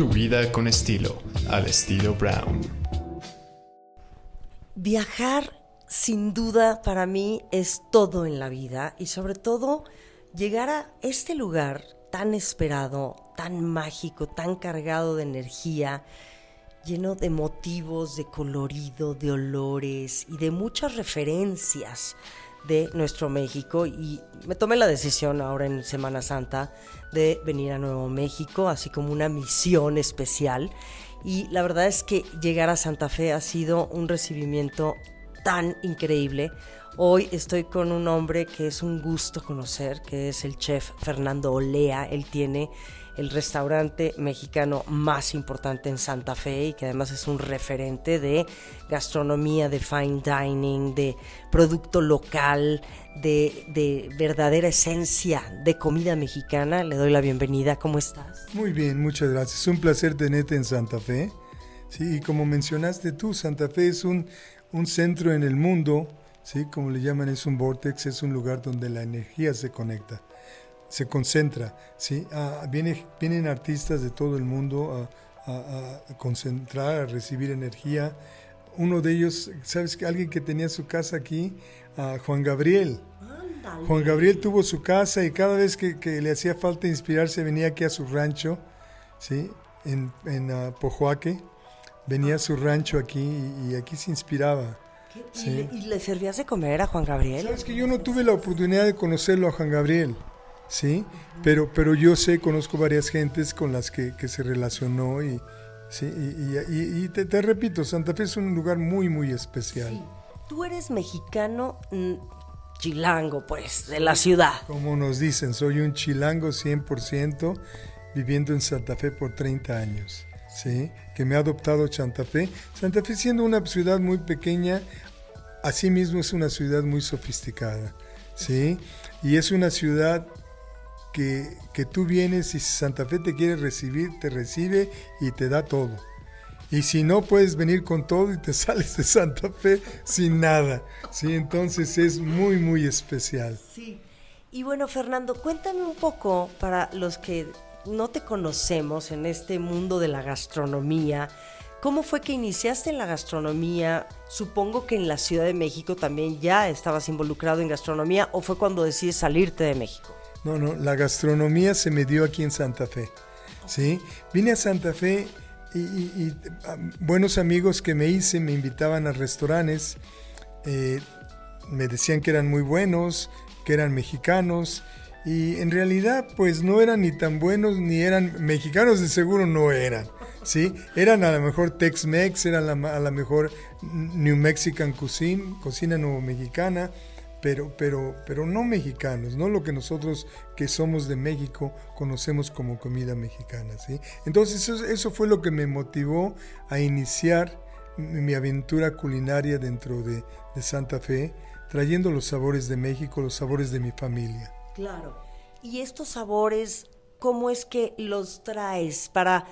Tu vida con estilo, al estilo Brown. Viajar, sin duda, para mí es todo en la vida y sobre todo llegar a este lugar tan esperado, tan mágico, tan cargado de energía, lleno de motivos, de colorido, de olores y de muchas referencias de nuestro México y me tomé la decisión ahora en Semana Santa de venir a Nuevo México, así como una misión especial. Y la verdad es que llegar a Santa Fe ha sido un recibimiento tan increíble. Hoy estoy con un hombre que es un gusto conocer, que es el chef Fernando Olea. Él tiene el restaurante mexicano más importante en Santa Fe y que además es un referente de gastronomía, de fine dining, de producto local, de, verdadera esencia de comida mexicana. Le doy la bienvenida. ¿Cómo estás? Muy bien, muchas gracias. Un placer tenerte en Santa Fe. Sí, y como mencionaste tú, Santa Fe es un, un centro en el mundo, ¿sí? como le llaman, es un vortex, es un lugar donde la energía se conecta se concentra. ¿sí? Ah, viene, vienen artistas de todo el mundo a, a, concentrar, a recibir energía. Uno de ellos, ¿sabes que Alguien que tenía su casa aquí, Juan Gabriel. Juan Gabriel tuvo su casa y cada vez que, que, le hacía falta inspirarse venía aquí a su rancho, ¿sí? en, en uh, Pojoaque. Venía a su rancho aquí y, aquí se inspiraba. ¿Y, le, ¿Y, le, servías de comer a Juan Gabriel? Sabes que yo no tuve la oportunidad de conocerlo a Juan Gabriel. ¿Sí? Pero, pero yo sé, conozco varias gentes con las que, se relacionó y, ¿sí? y, te, repito, Santa Fe es un lugar muy, muy especial. Tú eres mexicano mm, chilango, pues, de la ciudad. Como nos dicen, soy un chilango 100% viviendo en Santa Fe por 30 años. ¿Sí? que me ha adoptado Santa Fe. Santa Fe siendo una ciudad muy pequeña, asimismo es una ciudad muy sofisticada, ¿sí? Y es una ciudad que, tú vienes y Santa Fe te quiere recibir, te recibe y te da todo. Y si no, puedes venir con todo y te sales de Santa Fe sin nada. Sí, entonces es muy, muy especial. Sí. Y bueno, Fernando, cuéntame un poco para los que no te conocemos en este mundo de la gastronomía. ¿Cómo fue que iniciaste en la gastronomía? Supongo que en la Ciudad de México también ya estabas involucrado en gastronomía o fue cuando decides salirte de México. No, no, la gastronomía se me dio aquí en Santa Fe. ¿sí? Vine a Santa Fe y, ah, buenos amigos que me hice me invitaban a restaurantes, eh, me decían que eran muy buenos, que eran mexicanos y en realidad pues no eran ni tan buenos ni eran mexicanos de seguro no eran. ¿sí? Eran a lo mejor Tex-Mex, eran a lo mejor New Mexican Cuisine, cocina nuevo mexicana, pero, pero, pero no mexicanos, no lo que nosotros que somos de México conocemos como comida mexicana. ¿sí? Entonces eso, fue lo que me motivó a iniciar mi aventura culinaria dentro de, de Santa Fe, trayendo los sabores de México, los sabores de mi familia. Claro. ¿Y estos sabores, cómo es que los traes para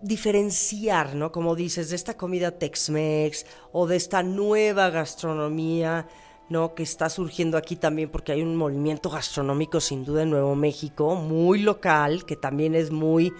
diferenciar, ¿no? Como dices, de esta comida Tex-Mex o de esta nueva gastronomía? ¿No? que está surgiendo aquí también porque hay un movimiento gastronómico sin duda en Nuevo México, muy local, que también es muy,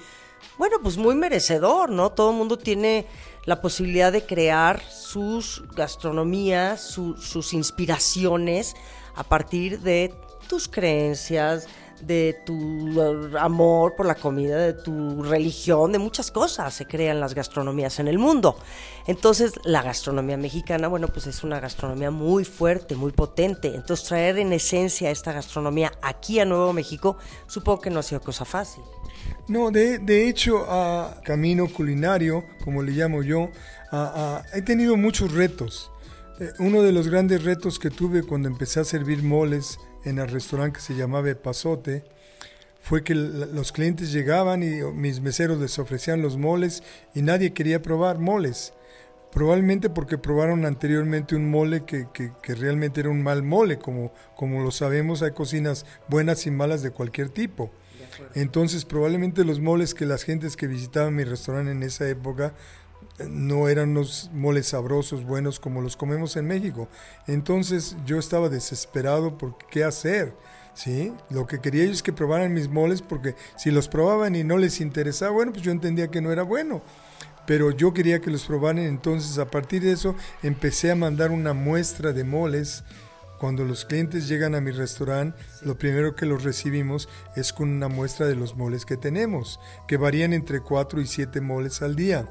bueno, pues muy merecedor, ¿no? Todo el mundo tiene la posibilidad de crear sus gastronomías, sus inspiraciones a partir de tus creencias, de tu amor por la comida, de tu religión, de muchas cosas se crean las gastronomías en el mundo. Entonces, la gastronomía mexicana, bueno, pues es una gastronomía muy fuerte, muy potente. Entonces, traer en esencia esta gastronomía aquí a Nuevo México, supongo que no ha sido cosa fácil. No, de, de hecho, a camino culinario, como le llamo yo, he tenido muchos retos. Eh, uno de los grandes retos que tuve cuando empecé a servir moles en el restaurante que se llamaba Pasote fue que los clientes llegaban y mis meseros les ofrecían los moles y nadie quería probar moles. Probablemente porque probaron anteriormente un mole que, que, realmente era un mal mole, como, como lo sabemos, hay cocinas buenas y malas de cualquier tipo. Entonces probablemente los moles que las gentes que visitaban mi restaurante en esa época no eran unos moles sabrosos, buenos como los comemos en México. Entonces yo estaba desesperado por qué hacer. ¿sí? Lo que quería yo es que probaran mis moles porque si los probaban y no les interesaba, bueno, pues yo entendía que no era bueno. Pero yo quería que los probaran, entonces a partir de eso empecé a mandar una muestra de moles. Cuando los clientes llegan a mi restaurante, lo primero que los recibimos es con una muestra de los moles que tenemos, que varían entre 4 y 7 moles al día.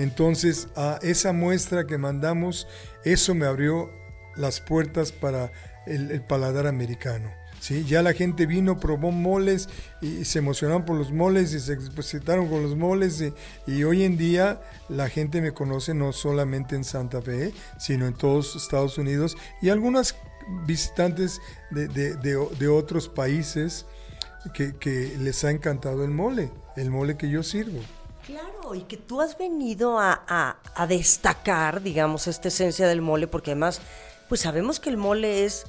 Entonces, a esa muestra que mandamos, eso me abrió las puertas para el, paladar americano. ¿sí? Ya la gente vino, probó moles y, se emocionaron por los moles y se expositaron con los moles y, hoy en día la gente me conoce no solamente en Santa Fe, sino en todos Estados Unidos y algunas visitantes de, otros países que, que les ha encantado el mole, el mole que yo sirvo. Claro, y que tú has venido a, destacar, digamos, esta esencia del mole, porque además, pues sabemos que el mole es,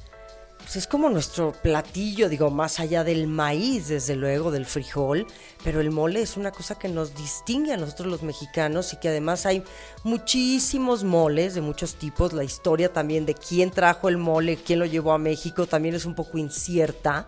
pues es como nuestro platillo, digo, más allá del maíz, desde luego, del frijol, pero el mole es una cosa que nos distingue a nosotros los mexicanos y que además hay muchísimos moles de muchos tipos. La historia también de quién trajo el mole, quién lo llevó a México, también es un poco incierta.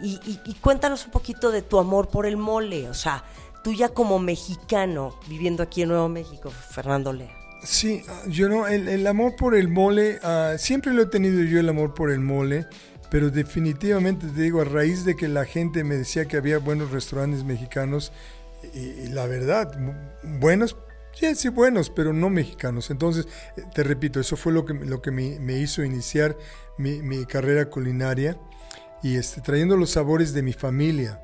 Y, y cuéntanos un poquito de tu amor por el mole, o sea, tú ya como mexicano viviendo aquí en Nuevo México, Fernando Lea. Sí, yo no, el, amor por el mole, ah, siempre lo he tenido yo el amor por el mole, pero definitivamente te digo, a raíz de que la gente me decía que había buenos restaurantes mexicanos, y, la verdad, buenos, sí, sí, buenos, pero no mexicanos. Entonces, te repito, eso fue lo que, lo que me, hizo iniciar mi, mi, carrera culinaria y este, trayendo los sabores de mi familia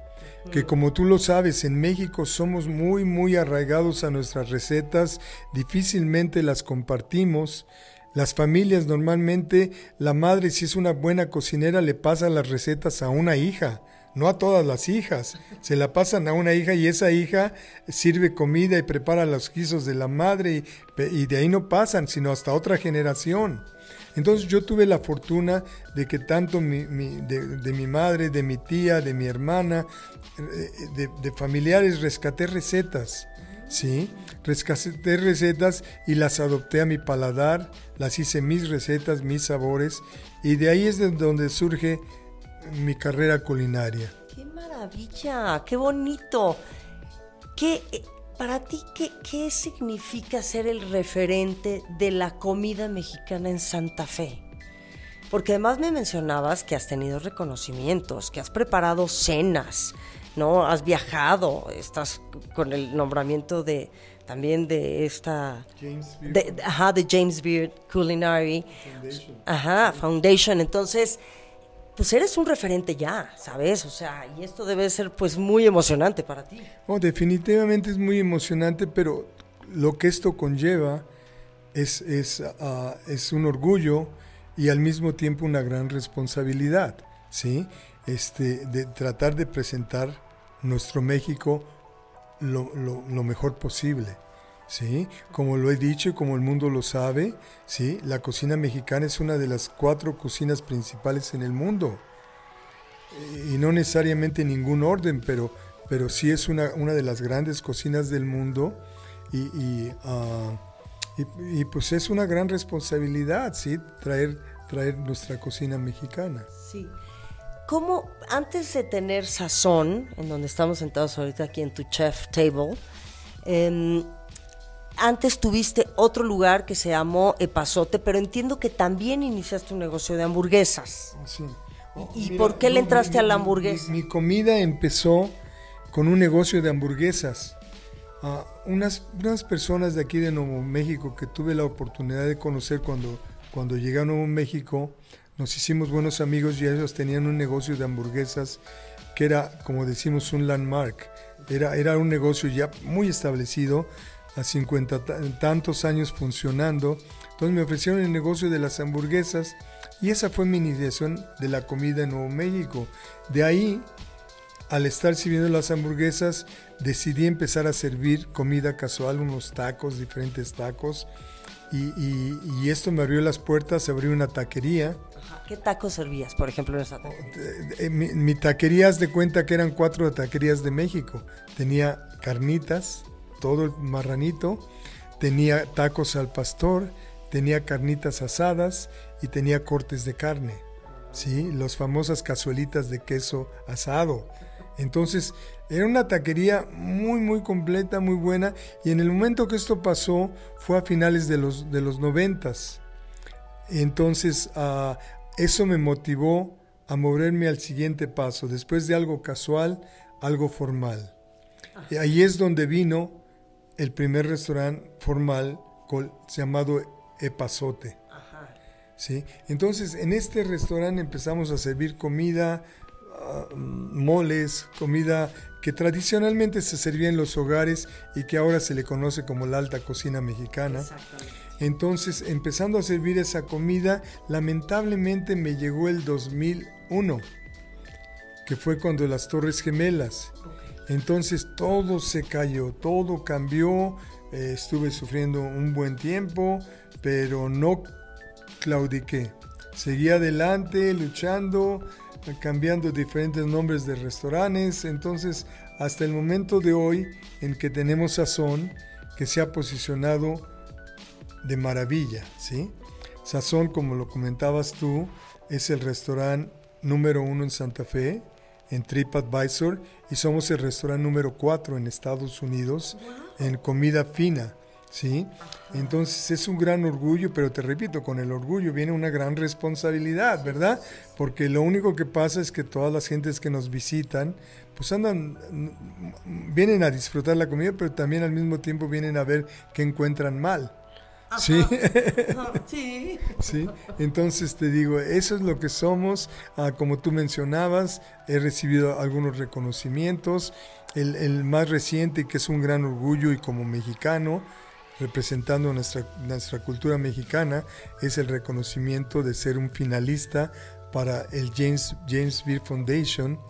que como tú lo sabes, en México somos muy, muy arraigados a nuestras recetas, difícilmente las compartimos. Las familias normalmente, la madre si es una buena cocinera le pasa las recetas a una hija, no a todas las hijas. Se la pasan a una hija y esa hija sirve comida y prepara los guisos de la madre y, de ahí no pasan, sino hasta otra generación. Entonces yo tuve la fortuna de que tanto de, mi madre, de mi tía, de mi hermana, eh, de, familiares rescaté recetas. ¿sí? Rescaté recetas y las adopté a mi paladar, las hice mis recetas, mis sabores, y de ahí es de donde surge mi carrera culinaria. ¡Qué maravilla! ¡Qué bonito! ¿Qué, eh, para ti, ¿qué, ¿qué significa ser el referente de la comida mexicana en Santa Fe? Porque además me mencionabas que has tenido reconocimientos, que has preparado cenas, ¿no? Has viajado, estás con el nombramiento de también de esta James Beard. De, ajá, de James Beard Culinary Foundation. Ajá, Foundation. Entonces, pues eres un referente ya, ¿sabes? O sea, y esto debe ser pues muy emocionante para ti. Oh, definitivamente es muy emocionante, pero lo que esto conlleva es, es, ah, es un orgullo y al mismo tiempo una gran responsabilidad, ¿sí? Este, de tratar de presentar nuestro México lo, lo, lo mejor posible. ¿Sí? Como lo he dicho y como el mundo lo sabe, ¿sí? La cocina mexicana es una de las cuatro cocinas principales en el mundo. Y no necesariamente en ningún orden, pero, pero sí es una, una de las grandes cocinas del mundo y, y, y, pues es una gran responsabilidad, ¿sí? Traer, traer nuestra cocina mexicana. Sí. ¿Cómo, antes de tener sazón, en donde estamos sentados ahorita aquí en tu chef table, eh, antes tuviste otro lugar que se llamó Epazote, pero entiendo que también iniciaste un negocio de hamburguesas. Sí. ¿Y por qué le entraste a la hamburguesa? Mi, comida empezó con un negocio de hamburguesas. Uh, unas, unas personas de aquí de Nuevo México que tuve la oportunidad de conocer cuando, cuando llegué a Nuevo México, nos hicimos buenos amigos y ellos tenían un negocio de hamburguesas que era, como decimos, un landmark. Era, era un negocio ya muy establecido a 50 tantos años funcionando. Entonces me ofrecieron el negocio de las hamburguesas y esa fue mi iniciación de la comida en Nuevo México. De ahí, al estar sirviendo las hamburguesas, decidí empezar a servir comida casual, unos tacos, diferentes tacos. Y, esto me abrió las puertas, se abrió una taquería. ¿Qué tacos servías, por ejemplo, en esa taquería? Mi, mi taquería, haz de cuenta que eran cuatro taquerías de México. Tenía carnitas, todo el marranito, tenía tacos al pastor, tenía carnitas asadas y tenía cortes de carne. ¿sí? Las famosas cazuelitas de queso asado. Entonces, era una taquería muy, muy completa, muy buena. Y en el momento que esto pasó, fue a finales de los, de los noventas. Entonces, ah, eso me motivó a moverme al siguiente paso, después de algo casual, algo formal. Y ahí es donde vino el primer restaurante formal llamado Epazote. ¿Sí? Entonces, en este restaurante empezamos a servir comida, ah, moles, comida que tradicionalmente se servía en los hogares y que ahora se le conoce como la alta cocina mexicana. Entonces, empezando a servir esa comida, lamentablemente me llegó el 2001, que fue cuando las Torres Gemelas. Entonces todo se cayó, todo cambió, eh, estuve sufriendo un buen tiempo, pero no claudiqué. Seguí adelante, luchando, cambiando diferentes nombres de restaurantes. Entonces, hasta el momento de hoy en que tenemos Sazón, que se ha posicionado de maravilla, ¿sí? Sazón, como lo comentabas tú, es el restaurante número uno en Santa Fe, en TripAdvisor, y somos el restaurante número cuatro en Estados Unidos en comida fina. ¿sí? Entonces es un gran orgullo, pero te repito, con el orgullo viene una gran responsabilidad, ¿verdad? Porque lo único que pasa es que todas las gentes que nos visitan, pues andan, vienen a disfrutar la comida, pero también al mismo tiempo vienen a ver qué encuentran mal. ¿Sí? sí. sí. Entonces te digo, eso es lo que somos. Ah, como tú mencionabas, he recibido algunos reconocimientos. El, el, más reciente, que es un gran orgullo y como mexicano, representando nuestra, nuestra cultura mexicana, es el reconocimiento de ser un finalista para el James, James Beard Foundation,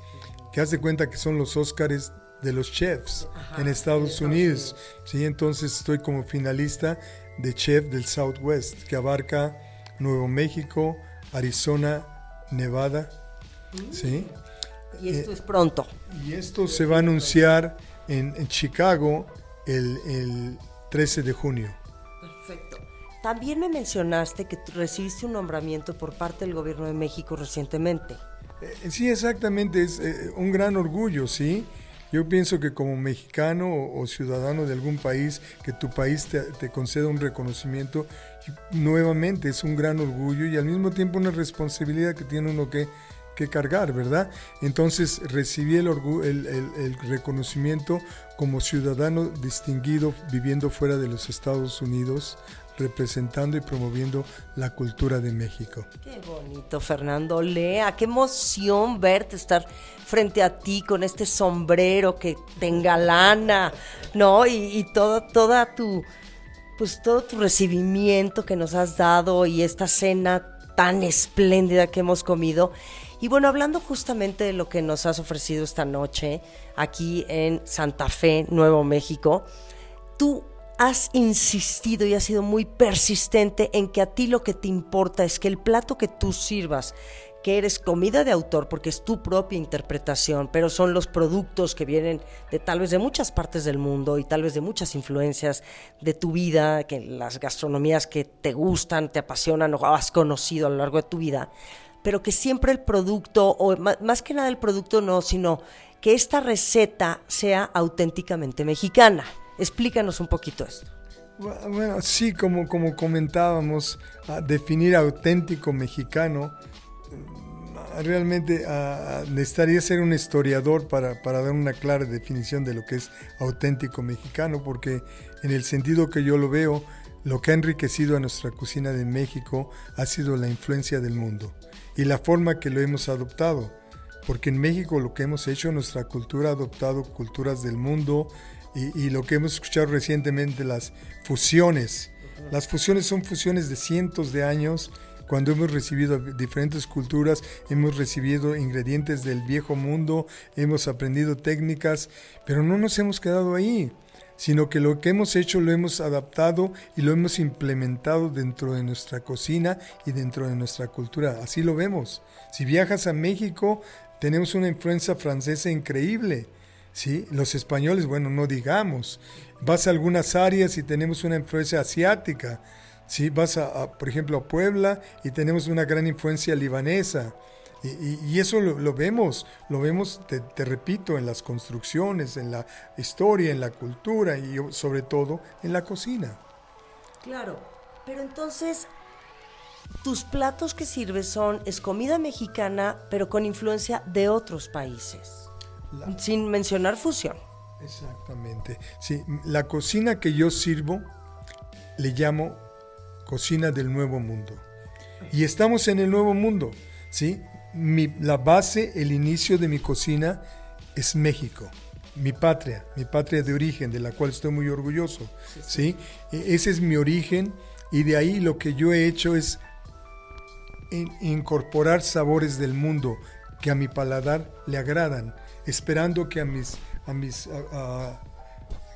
que hace cuenta que son los Óscares de los chefs en Estados Unidos. Sí, entonces estoy como finalista de chef del Southwest, que abarca Nuevo México, Arizona, Nevada. Mm. ¿sí? Y esto es pronto. Y esto se va a anunciar en, Chicago el, el 13 de junio. Perfecto. También me mencionaste que recibiste un nombramiento por parte del gobierno de México recientemente. Eh, sí, exactamente, es eh, un gran orgullo, ¿sí? Yo pienso que como mexicano o, ciudadano de algún país, que tu país te, conceda un reconocimiento, nuevamente es un gran orgullo y al mismo tiempo una responsabilidad que tiene uno que, que cargar, ¿verdad? Entonces recibí el, el, el, reconocimiento como ciudadano distinguido viviendo fuera de los Estados Unidos representando y promoviendo la cultura de México. Qué bonito, Fernando Lea, qué emoción verte estar frente a ti con este sombrero que te engalana, ¿no? Y, y toda tu, pues todo tu recibimiento que nos has dado y esta cena tan espléndida que hemos comido. Y bueno, hablando justamente de lo que nos has ofrecido esta noche aquí en Santa Fe, Nuevo México, tú has insistido y has sido muy persistente en que a ti lo que te importa es que el plato que tú sirvas, que eres comida de autor porque es tu propia interpretación, pero son los productos que vienen de tal vez de muchas partes del mundo y tal vez de muchas influencias de tu vida, que las gastronomías que te gustan, te apasionan o has conocido a lo largo de tu vida, pero que siempre el producto, o más que nada el producto no, sino que esta receta sea auténticamente mexicana. Explícanos un poquito esto. Bueno, sí, como, como comentábamos, definir auténtico mexicano, mm, realmente necesitaría ser un historiador para, para, dar una clara definición de lo que es auténtico mexicano, porque en el sentido que yo lo veo, lo que ha enriquecido a nuestra cocina de México ha sido la influencia del mundo y la forma que lo hemos adoptado. Porque en México lo que hemos hecho, nuestra cultura ha adoptado culturas del mundo, y, lo que hemos escuchado recientemente, las fusiones. Las fusiones son fusiones de cientos de años. Cuando hemos recibido diferentes culturas, hemos recibido ingredientes del viejo mundo, hemos aprendido técnicas, pero no nos hemos quedado ahí, sino que lo que hemos hecho lo hemos adaptado y lo hemos implementado dentro de nuestra cocina y dentro de nuestra cultura. Así lo vemos. Si viajas a México, tenemos una influencia francesa increíble ¿sí? Los españoles, bueno, no digamos. Vas a algunas áreas y tenemos una influencia asiática, ¿sí? Vas a, por ejemplo, a Puebla y tenemos una gran influencia libanesa. Y, eso lo, vemos, lo vemos, te, te, repito, en las construcciones, en la historia, en la cultura y sobre todo en la cocina. Claro, pero entonces tus platos que sirves son, es comida mexicana, pero con influencia de otros países, sin mencionar fusión. Exactamente. Sí, la cocina que yo sirvo le llamo cocina del nuevo mundo. Y estamos en el nuevo mundo, ¿sí? la base, el inicio de mi cocina es México, mi patria, mi patria de origen, de la cual estoy muy orgulloso, ¿sí? E, ese es mi origen y de ahí lo que yo he hecho es incorporar sabores del mundo que a mi paladar le agradan, esperando que a mis, a mis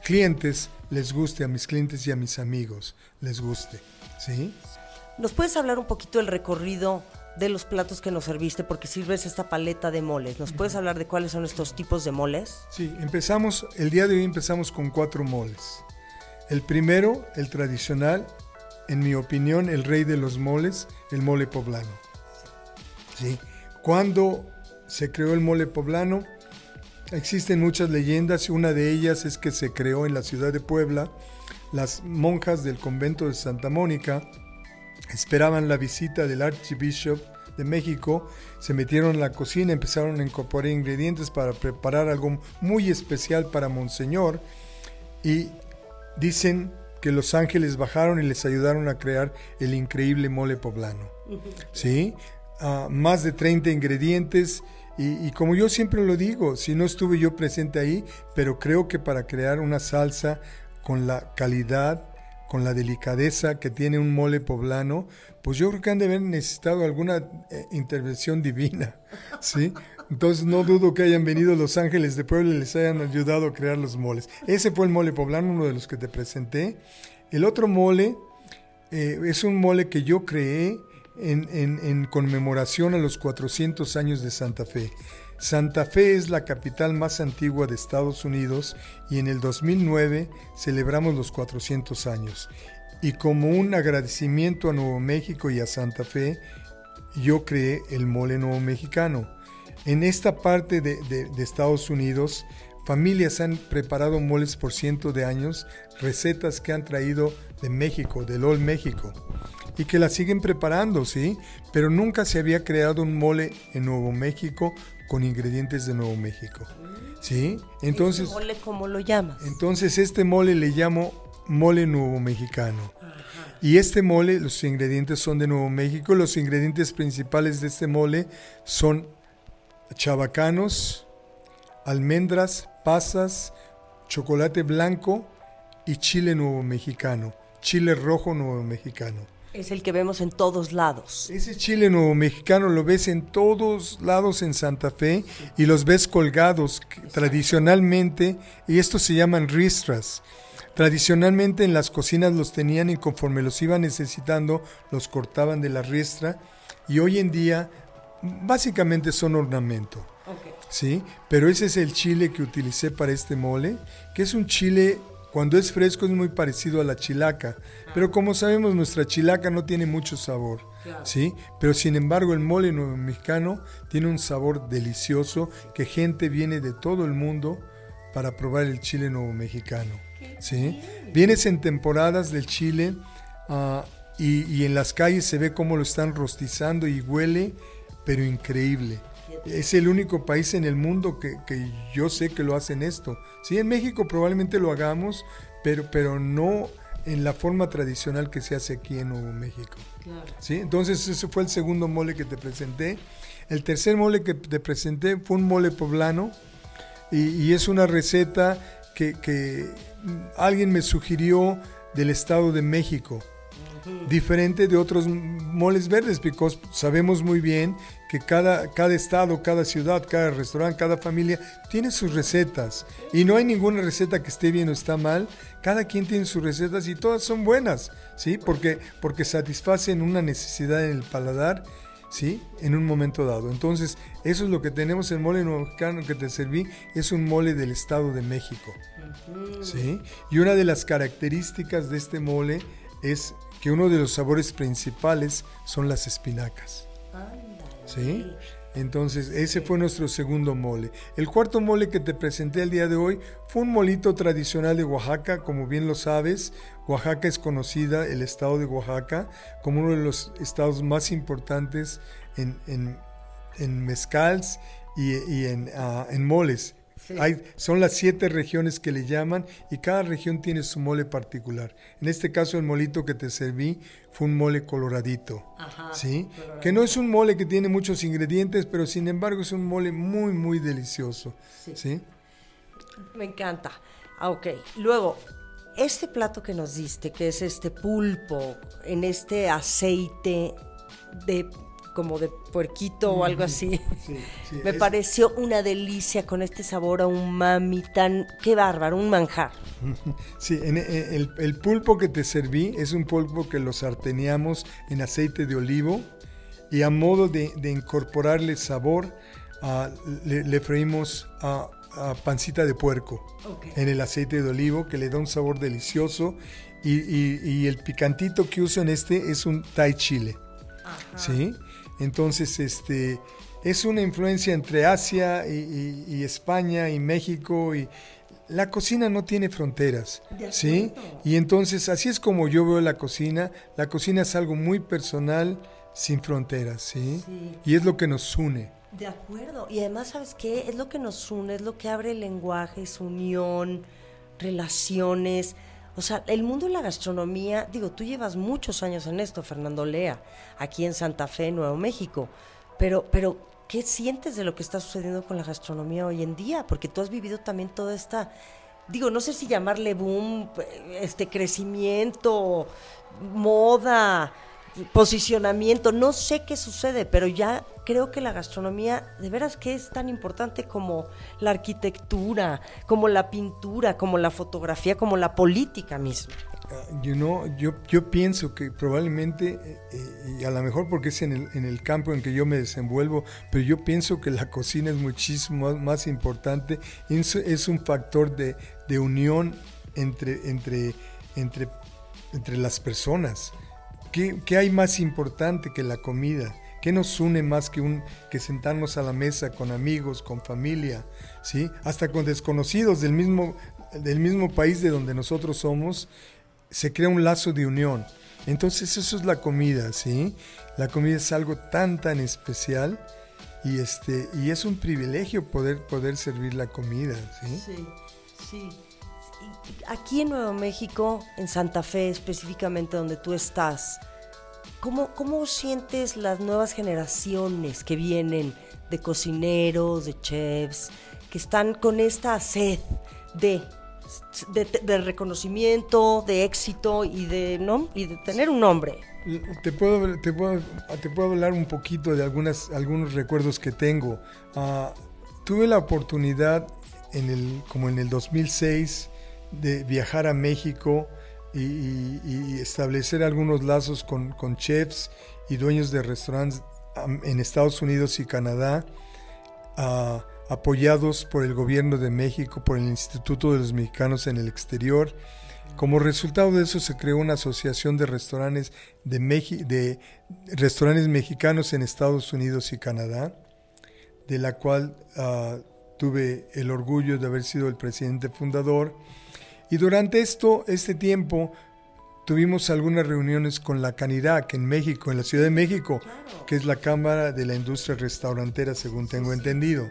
clientes les guste, a mis clientes y a mis amigos les guste. ¿sí? ¿Nos puedes hablar un poquito del recorrido de los platos que nos serviste? Porque sirves esta paleta de moles. ¿Nos puedes hablar de cuáles son estos tipos de moles? Sí, empezamos, el día de hoy empezamos con cuatro moles. El primero, el tradicional, en mi opinión, el rey de los moles, el mole poblano. ¿Sí? Cuando se creó el mole poblano, existen muchas leyendas. Una de ellas es que se creó en la ciudad de Puebla. Las monjas del convento de Santa Mónica esperaban la visita del Archbishop de México, se metieron en la cocina, empezaron a incorporar ingredientes para preparar algo muy especial para Monseñor y dicen que los ángeles bajaron y les ayudaron a crear el increíble mole poblano. ¿Sí? Más de 30 ingredientes y, como yo siempre lo digo, si no estuve yo presente ahí, pero creo que para crear una salsa con la calidad, con la delicadeza que tiene un mole poblano, pues yo creo que han de haber necesitado alguna eh, intervención divina, ¿sí? Entonces no dudo que hayan venido los ángeles de Puebla y les hayan ayudado a crear los moles. Ese fue el mole poblano, uno de los que te presenté. El otro mole eh, es un mole que yo creé en, conmemoración a los 400 años de Santa Fe. Santa Fe es la capital más antigua de Estados Unidos y en el 2009 celebramos los 400 años. Y como un agradecimiento a Nuevo México y a Santa Fe, yo creé el mole nuevo mexicano en esta parte de, Estados Unidos, familias han preparado moles por cientos de años, recetas que han traído de México, del Old México, y que las siguen preparando, ¿sí? Pero nunca se había creado un mole en Nuevo México con ingredientes de Nuevo México, ¿sí? Entonces, ¿Este mole cómo lo llamas? Entonces este mole le llamo mole nuevo mexicano. Y este mole, los ingredientes son de Nuevo México. Los ingredientes principales de este mole son chabacanos, almendras, pasas, chocolate blanco y chile nuevo mexicano, chile rojo nuevo mexicano. Es el que vemos en todos lados. Ese chile nuevo mexicano lo ves en todos lados en Santa Fe y los ves colgados tradicionalmente y estos se llaman ristras. Tradicionalmente en las cocinas los tenían y conforme los iban necesitando los cortaban de la ristra y hoy en día básicamente son ornamento. ¿Sí? Pero ese es el chile que utilicé para este mole, que es un chile, cuando es fresco es muy parecido a la chilaca, pero como sabemos nuestra chilaca no tiene mucho sabor, ¿sí? Pero sin embargo el mole nuevo mexicano tiene un sabor delicioso que gente viene de todo el mundo para probar el chile nuevo mexicano, ¿sí? Vienes en temporadas del chile ah, y, y en las calles se ve cómo lo están rostizando y huele pero increíble. Es el único país en el mundo que, yo sé que lo hacen esto. Sí, en México probablemente lo hagamos, pero, pero no en la forma tradicional que se hace aquí en Nuevo México. ¿Sí? Entonces ese fue el segundo mole que te presenté. El tercer mole que te presenté fue un mole poblano y, es una receta que, que, alguien me sugirió del Estado de México diferente de otros moles verdes, porque sabemos muy bien que cada, cada estado, cada ciudad, cada restaurante, cada familia tiene sus recetas y no hay ninguna receta que esté bien o está mal, cada quien tiene sus recetas y todas son buenas, ¿sí? Porque, porque satisfacen una necesidad en el paladar. ¿sí? En un momento dado. Entonces, eso es lo que tenemos. El mole mexicano que te serví es un mole del Estado de México, ¿sí? Y una de las características de este mole es que uno de los sabores principales son las espinacas. ¿Sí? Entonces, ese fue nuestro segundo mole. El cuarto mole que te presenté el día de hoy fue un molito tradicional de Oaxaca, como bien lo sabes. Oaxaca es conocida, el estado de Oaxaca, como uno de los estados más importantes en, en, en mezcals y, en, ah, en moles. Hay, son las siete regiones que le llaman y cada región tiene su mole particular. En este caso el molito que te serví fue un mole coloradito, ¿sí? Que no es un mole que tiene muchos ingredientes, pero sin embargo es un mole muy, muy delicioso, ¿sí? Me encanta. Ah, ok. Luego, este plato que nos diste, que es este pulpo en este aceite de como de puerquito o algo así. Me pareció una delicia con este sabor a un mami tan... ¡Qué bárbaro! Un manjar. Sí, en, el, pulpo que te serví es un pulpo que lo sarteneamos en aceite de olivo y a modo de, incorporarle sabor, le, freímos a, pancita de puerco en el aceite de olivo que le da un sabor delicioso y, el picantito que uso en este es un Thai chile. ¿Sí? Entonces, este, es una influencia entre Asia y, España y México y la cocina no tiene fronteras, ¿sí? Y entonces así es como yo veo la cocina. La cocina es algo muy personal, sin fronteras, ¿sí? Y es lo que nos une. De acuerdo. Y además, ¿sabes qué? Es lo que nos une, es lo que abre el lenguaje, es unión, relaciones. O sea, el mundo de la gastronomía, digo, tú llevas muchos años en esto, Fernando Lea, aquí en Santa Fe, Nuevo México, pero, pero, ¿qué sientes de lo que está sucediendo con la gastronomía hoy en día? Porque tú has vivido también toda esta, digo, no sé si llamarle boom, este crecimiento, moda, posicionamiento, no sé qué sucede, pero ya creo que la gastronomía de veras que es tan importante como la arquitectura, como la pintura, como la fotografía, como la política misma. Ah, yo, yo pienso que probablemente, eh, eh, y a lo mejor porque es en el, en el, campo en que yo me desenvuelvo, pero yo pienso que la cocina es muchísimo más, importante, es, es un factor de, de unión entre, entre, entre, entre las personas. ¿Qué, hay más importante que la comida? ¿Qué nos une más que, un, que sentarnos a la mesa con amigos, con familia, ¿sí? hasta con desconocidos del mismo, del mismo país de donde nosotros somos? Se crea un lazo de unión. Entonces eso es la comida, ¿sí? La comida es algo tan, tan especial y, este, y es un privilegio poder, poder servir la comida, ¿sí? Sí, sí. Aquí en Nuevo México, en Santa Fe específicamente donde tú estás, ¿cómo, ¿cómo sientes las nuevas generaciones que vienen de cocineros, de chefs, que están con esta sed de, de, reconocimiento, de éxito y de, ¿no? y de tener un nombre? Te puedo, te puedo, te puedo hablar un poquito de algunas, algunos recuerdos que tengo. Ah, tuve la oportunidad en el, como en el 2006 de viajar a México y, establecer algunos lazos con, chefs y dueños de restaurantes en Estados Unidos y Canadá, apoyados por el gobierno de México, por el Instituto de los Mexicanos en el Exterior. Como resultado de eso se creó una asociación de restaurantes, de, de restaurantes mexicanos en Estados Unidos y Canadá, de la cual ah, tuve el orgullo de haber sido el presidente fundador y durante esto, este tiempo, tuvimos algunas reuniones con la Canirac en México, en la Ciudad de México, que es la Cámara de la Industria Restaurantera, según tengo entendido.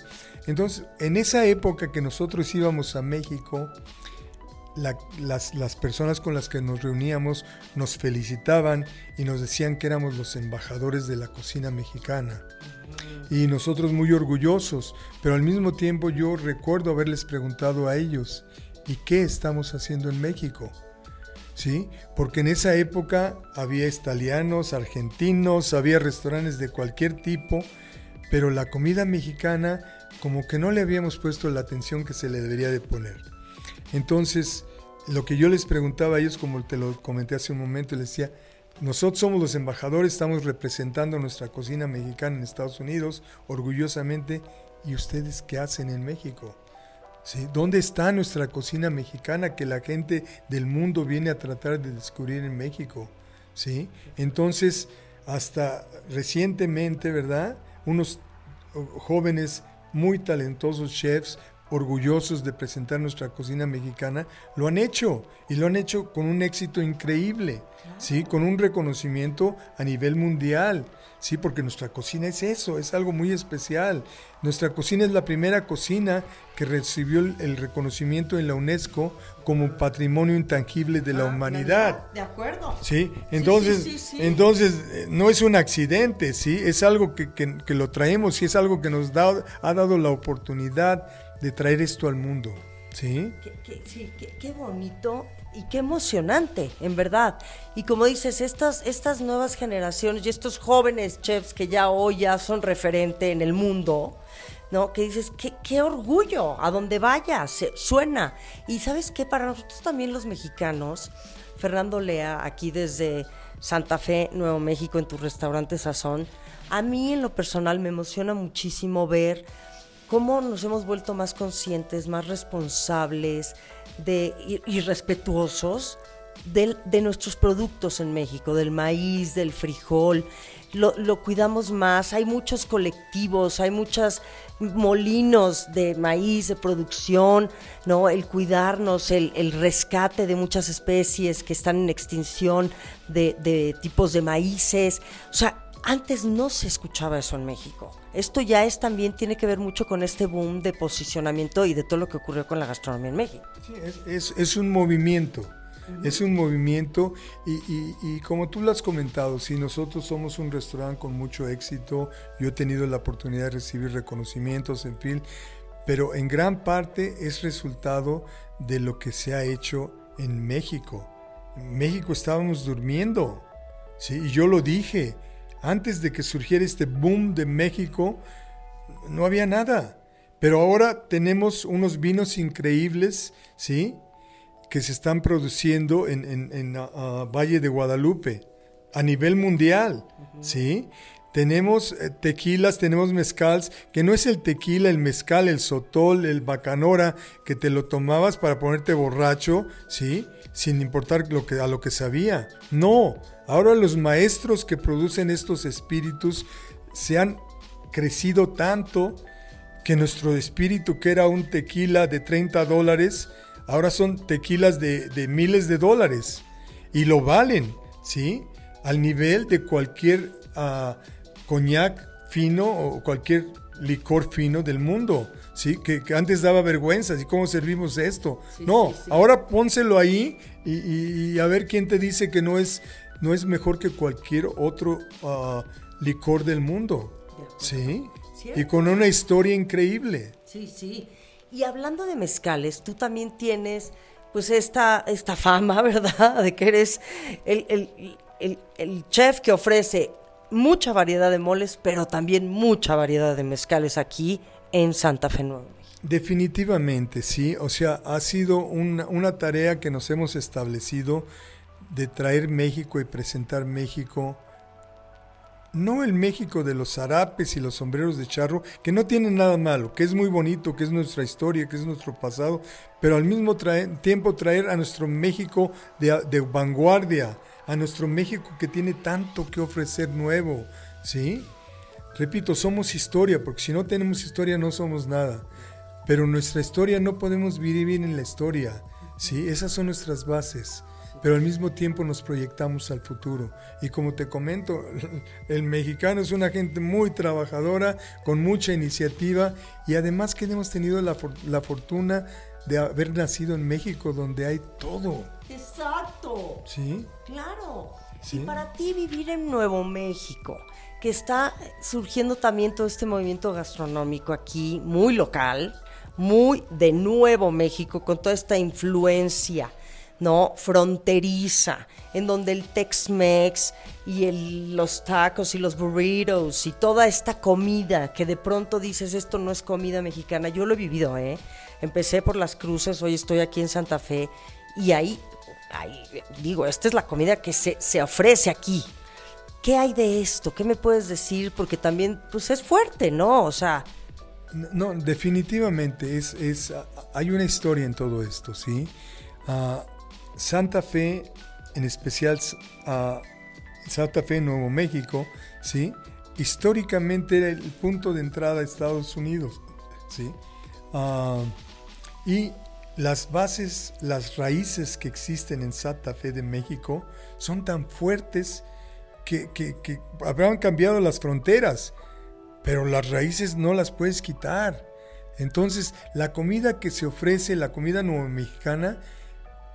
Entonces, en esa época que nosotros íbamos a México, las, las, personas con las que nos reuníamos nos felicitaban y nos decían que éramos los embajadores de la cocina mexicana. Y nosotros muy orgullosos, pero al mismo tiempo yo recuerdo haberles preguntado a ellos, ¿Y qué estamos haciendo en México? ¿Sí? Porque en esa época había italianos, argentinos, había restaurantes de cualquier tipo, pero la comida mexicana como que no le habíamos puesto la atención que se le debería de poner. Entonces, lo que yo les preguntaba a ellos, como te lo comenté hace un momento, les decía, nosotros somos los embajadores, estamos representando nuestra cocina mexicana en Estados Unidos, orgullosamente, ¿y ustedes qué hacen en México? ¿Dónde está nuestra cocina mexicana que la gente del mundo viene a tratar de descubrir en México? ¿sí? Entonces, hasta recientemente, ¿verdad? Unos jóvenes muy talentosos chefs, orgullosos de presentar nuestra cocina mexicana, lo han hecho y lo han hecho con un éxito increíble, ¿sí? Con un reconocimiento a nivel mundial. Sí, porque nuestra cocina es eso, es algo muy especial. Nuestra cocina es la primera cocina que recibió el, reconocimiento en la UNESCO como patrimonio intangible de la ah, humanidad. De acuerdo. Sí, entonces, entonces eh, no es un accidente, sí, es algo que, que, lo traemos y es algo que nos da, ha dado la oportunidad de traer esto al mundo. ¿Sí? sí, qué bonito y qué emocionante, en verdad. Y como dices, estas, estas nuevas generaciones y estos jóvenes chefs que ya hoy ya son referente en el mundo, ¿no? Que dices, qué, qué orgullo, a donde vaya, se, suena. Y sabes qué, para nosotros también los mexicanos, Fernando Lea, aquí desde Santa Fe, Nuevo México, en tu restaurante Sazón, a mí en lo personal me emociona muchísimo ver cómo nos hemos vuelto más conscientes, más responsables, de, y, respetuosos de, nuestros productos en México, del maíz, del frijol. Lo, cuidamos más, hay muchos colectivos, hay muchos molinos de maíz, de producción, ¿no? El cuidarnos, el, rescate de muchas especies que están en extinción, de, de tipos de maíces. O sea, antes no se escuchaba eso en México. Esto ya es también, tiene que ver mucho con este boom de posicionamiento y de todo lo que ocurrió con la gastronomía en México. Sí, es, un movimiento, es un movimiento y, como tú lo has comentado, si nosotros somos un restaurante con mucho éxito, yo he tenido la oportunidad de recibir reconocimientos, en fin, pero en gran parte es resultado de lo que se ha hecho en México. En México estábamos durmiendo, ¿sí? y yo lo dije antes de que surgiera este boom de México, no había nada. Pero ahora tenemos unos vinos increíbles, ¿sí? Que se están produciendo en, ah, ah, Valle de Guadalupe a nivel mundial, ¿sí? Tenemos eh, tequilas, tenemos mezcals, que no es el tequila, el mezcal, el sotol, el bacanora, que te lo tomabas para ponerte borracho, ¿sí? Sin importar lo que, a lo que sabía. No, Ahora los maestros que producen estos espíritus se han crecido tanto que nuestro espíritu, que era un tequila de 30 dólares, ahora son tequilas de, miles de dólares. Y lo valen, ¿sí? Al nivel de cualquier uh, coñac fino o cualquier licor fino del mundo. ¿sí? Que, antes daba vergüenza, ¿y cómo servimos esto? no, ahora pónselo ahí y, a ver quién te dice que no es no es mejor que cualquier otro ah, licor del mundo. ¿Sí? Y con una historia increíble. Sí, sí. Y hablando de mezcales, tú también tienes pues esta, esta fama, ¿verdad? De que eres el, el chef que ofrece mucha variedad de moles, pero también mucha variedad de mezcales aquí en Santa Fe Nueva. Definitivamente, sí. O sea, ha sido una, una tarea que nos hemos establecido de traer México y presentar México, no el México de los zarapes y los sombreros de charro, que no tienen nada malo, que es muy bonito, que es nuestra historia, que es nuestro pasado, pero al mismo tiempo traer a nuestro México de, de, vanguardia, a nuestro México que tiene tanto que ofrecer nuevo, ¿sí? Repito, somos historia, porque si no tenemos historia no somos nada, pero nuestra historia no podemos vivir en la historia, ¿sí? Esas son nuestras bases pero al mismo tiempo nos proyectamos al futuro. Y como te comento, el mexicano es una gente muy trabajadora, con mucha iniciativa y además que hemos tenido la, fortuna de haber nacido en México donde hay todo. Exacto. Sí. Claro. Y para ti vivir en Nuevo México, que está surgiendo también todo este movimiento gastronómico aquí, muy local, muy de Nuevo México, con toda esta influencia ¿no? Fronteriza, en donde el Tex-Mex y los tacos y los burritos y toda esta comida que de pronto dices esto no es comida mexicana, yo lo he vivido, ¿eh? Empecé por las cruces, hoy estoy aquí en Santa Fe y ahí, digo, esta es la comida que se, se ofrece aquí. ¿Qué hay de esto? ¿Qué me puedes decir? Porque también, pues es fuerte, ¿no? O sea... No, definitivamente, es, es, hay una historia en todo esto, ¿sí? Uh, Santa Fe, en especial Santa Fe, Nuevo México, ¿sí? históricamente era el punto de entrada a Estados Unidos. ¿sí? Ah, y las bases, las raíces que existen en Santa Fe de México son tan fuertes que, que, habrán cambiado las fronteras, pero las raíces no las puedes quitar. Entonces, la comida que se ofrece, la comida nuevo mexicana,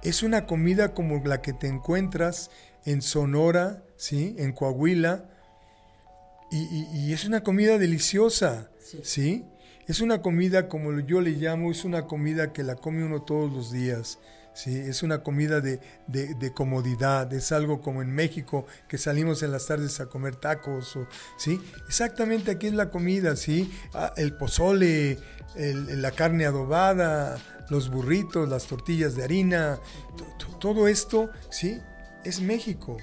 es una comida como la que te encuentras en Sonora, ¿sí? en Coahuila, y, es una comida deliciosa, sí. Es una comida, como yo le llamo, es una comida que la come uno todos los días. ¿sí? Es una comida de, comodidad, es algo como en México, que salimos en las tardes a comer tacos. O, ¿sí? Exactamente aquí es la comida, ¿sí? Ah, el pozole, la carne adobada, los burritos, las tortillas de harina, todo esto, ¿sí? Es México.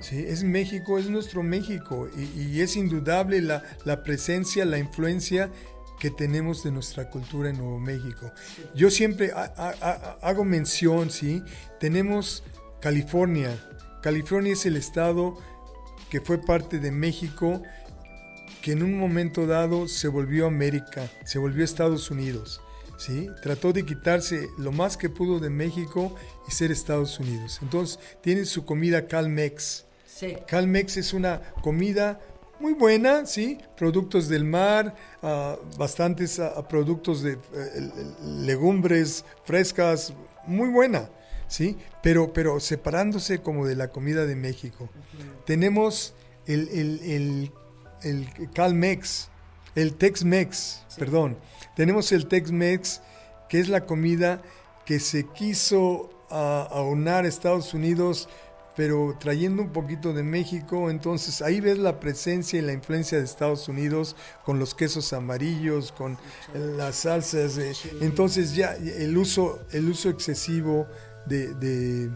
Sí, es México, es nuestro México y, es indudable la, la, presencia, la influencia que tenemos de nuestra cultura en Nuevo México. Yo siempre hago mención, ¿sí? Tenemos California. California es el estado que fue parte de México, que en un momento dado se volvió América, se volvió Estados Unidos. ¿sí? Trató de quitarse lo más que pudo de México y ser Estados Unidos. Entonces tiene su comida Calmex. Sí. Calmex es una comida muy buena, ¿sí? Productos del mar, ah, bastantes ah, productos de eh, legumbres frescas, muy buena, ¿sí? Pero, pero separándose como de la comida de México. Tenemos el, el, el, Calmex, el Tex-Mex, perdón. Tenemos el Tex-Mex, que es la comida que se quiso uh, aunar Estados Unidos pero trayendo un poquito de México, entonces ahí ves la presencia y la influencia de Estados Unidos con los quesos amarillos, con las salsas, entonces ya el uso, el uso excesivo de, de,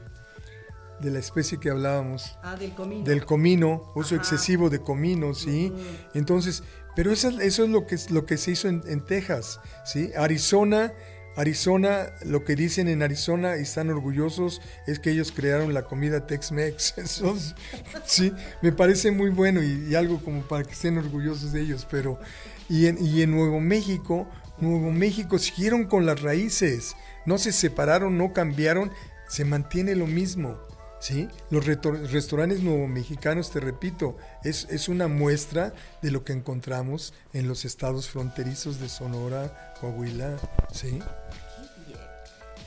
la especie que hablábamos. Ah, del comino. Del comino, uso excesivo de comino, ¿sí? Entonces, pero eso, eso es lo que, lo que se hizo en, en Texas, ¿sí? Arizona Arizona, lo que dicen en Arizona y están orgullosos es que ellos crearon la comida Tex-Mex. Sí, me parece muy bueno y, algo como para que estén orgullosos de ellos. Pero, y en, y en Nuevo México, Nuevo México siguieron con las raíces, no se separaron, no cambiaron, se mantiene lo mismo. ¿Sí? Los restaurantes nuevo mexicanos, te repito, es, es, una muestra de lo que encontramos en los estados fronterizos de Sonora, Coahuila, ¿sí?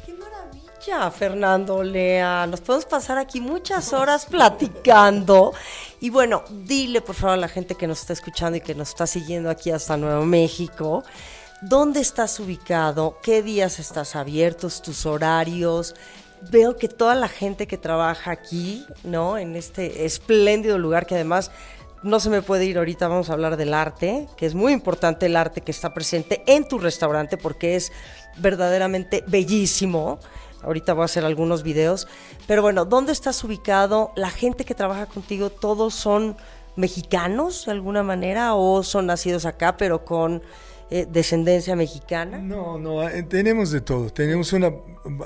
Qué maravilla, Fernando Lea. Nos podemos pasar aquí muchas horas platicando. Y bueno, dile por favor a la gente que nos está escuchando y que nos está siguiendo aquí hasta Nuevo México. ¿Dónde estás ubicado? ¿Qué días estás abiertos? ¿Tus horarios? Veo que toda la gente que trabaja aquí, ¿no? En este espléndido lugar que además no se me puede ir ahorita, vamos a hablar del arte, que es muy importante el arte que está presente en tu restaurante porque es verdaderamente bellísimo. Ahorita voy a hacer algunos videos. Pero bueno, ¿dónde estás ubicado? La gente que trabaja contigo, todos son mexicanos de alguna manera o son nacidos acá, pero con eh, descendencia mexicana? No, no, eh, tenemos de todo. Tenemos una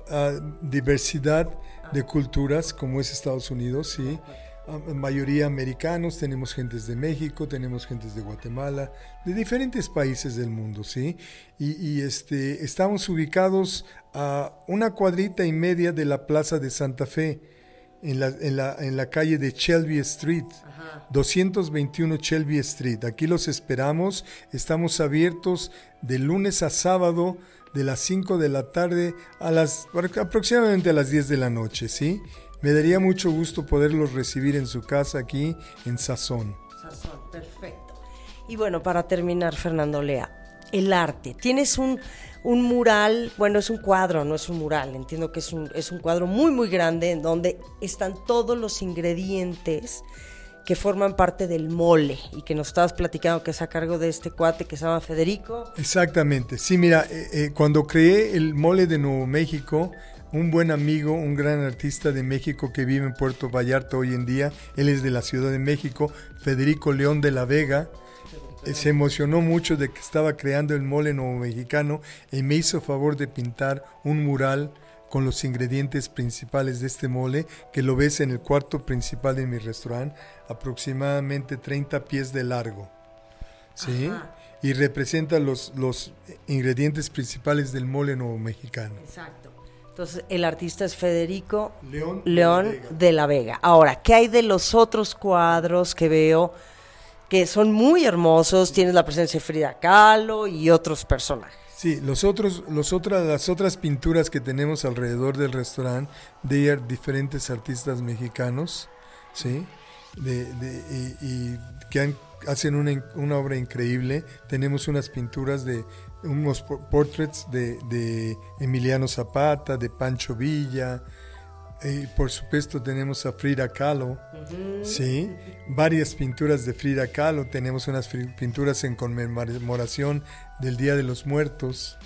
ah, diversidad de culturas como es Estados Unidos, sí. Ah, mayoría americanos, tenemos gentes de México, tenemos gentes de Guatemala, de diferentes países del mundo, ¿sí? Y, este, estamos ubicados a una cuadrita y media de la Plaza de Santa Fe, en la, en la, en la calle de Shelby Street. 221 Shelby Street. Aquí los esperamos. Estamos abiertos de lunes a sábado de las 5 de la tarde a las aproximadamente a las 10 de la noche, ¿sí? Me daría mucho gusto poderlos recibir en su casa aquí en Sazón. Sazón, perfecto. Y bueno, para terminar, Fernando Lea, el arte. Tienes un, un mural, bueno, es un cuadro, no es un mural, entiendo que es un, es un cuadro muy, muy grande en donde están todos los ingredientes que forman parte del mole y que nos estabas platicando que es a cargo de este cuate que se llama Federico. Exactamente, sí, mira, eh, eh, cuando creé el mole de Nuevo México, un buen amigo, un gran artista de México que vive en Puerto Vallarta hoy en día, él es de la Ciudad de México, Federico León de la Vega, se emocionó mucho de que estaba creando el mole nuevo mexicano y me hizo favor de pintar un mural con los ingredientes principales de este mole, que lo ves en el cuarto principal de mi restaurante, aproximadamente 30 pies de largo. ¿Sí? Ajá. Y representa los, los ingredientes principales del mole nuevo mexicano. Exacto. Entonces, el artista es Federico León, León de la Vega. de la Vega. Ahora, ¿qué hay de los otros cuadros que veo que son muy hermosos? Tienes la presencia de Frida Kahlo y otros personajes. Sí, los otros, los otras, las otras pinturas que tenemos alrededor del restaurante de diferentes artistas mexicanos, ¿sí? De, de- y, y que han- hacen una, una obra increíble. Tenemos unas pinturas de unos por- portraits de Emiliano Zapata, de Pancho Villa. Y por supuesto tenemos a Frida Kahlo, sí, varias pinturas de Frida Kahlo, tenemos unas pinturas en conmemoración del Día de los Muertos,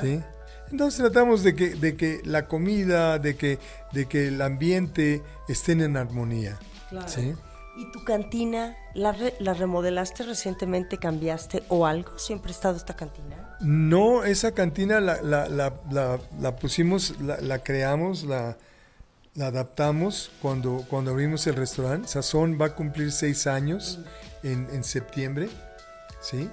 ¿sí? Entonces tratamos de que, de que la comida, de que, de que el ambiente estén en armonía, ¿sí? ¿Y tu cantina, la, re- la remodelaste recientemente, cambiaste o algo? ¿Siempre ha estado esta cantina? No, esa cantina la, la, la, la, la pusimos, la, la creamos, la, la adaptamos cuando, cuando abrimos el restaurante. Sazón va a cumplir seis años en, en septiembre, ¿sí?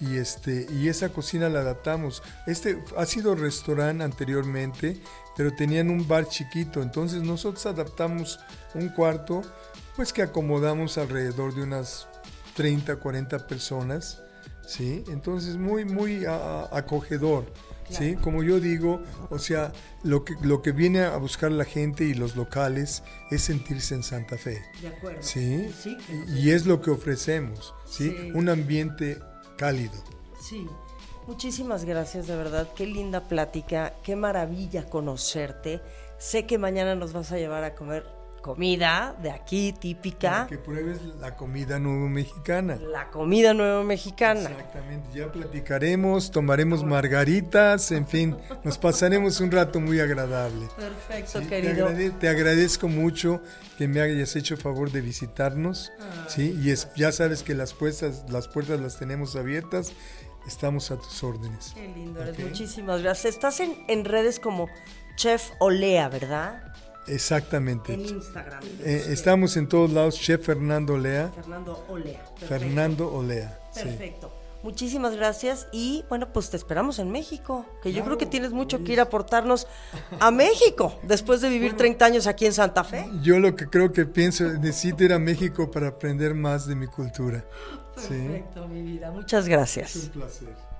Y, este, y esa cocina la adaptamos. Este ha sido restaurante anteriormente, pero tenían un bar chiquito. Entonces nosotros adaptamos un cuarto, pues que acomodamos alrededor de unas 30, 40 personas, ¿sí? Entonces muy, muy acogedor, ¿sí? Como yo digo, o sea, lo que, lo que viene a buscar la gente y los locales es sentirse en Santa Fe, De acuerdo. ¿sí? Sí, claro. Y, y es lo que ofrecemos, ¿sí? Sí. Un ambiente cálido. Sí. Muchísimas gracias, de verdad. Qué linda plática. Qué maravilla conocerte. Sé que mañana nos vas a llevar a comer comida de aquí, típica. Que pruebes la comida nuevo mexicana. La comida nueva mexicana. Exactamente, ya platicaremos, tomaremos margaritas, en fin, nos pasaremos un rato muy agradable. Perfecto, Sí, te, querido. agrade- te agradezco mucho que me hayas hecho favor de visitarnos, sí, y es, ya sabes que las puertas, las puertas las tenemos abiertas, estamos a tus órdenes. Qué lindo eres. Muchísimas gracias. Estás en, en redes como Chef Olea, ¿verdad? Exactamente. En Instagram. Eh, estamos en todos lados, Chef Fernando Olea, Fernando Olea. Perfecto. Fernando Olea. sí. Perfecto. Muchísimas gracias y bueno, pues te esperamos en México, que yo creo que tienes mucho que ir a aportarnos a México después de vivir 30 años aquí en Santa Fe. Yo lo que creo que pienso, necesito ir a México para aprender más de mi cultura. Sí, Perfecto, mi vida. Muchas gracias. un placer.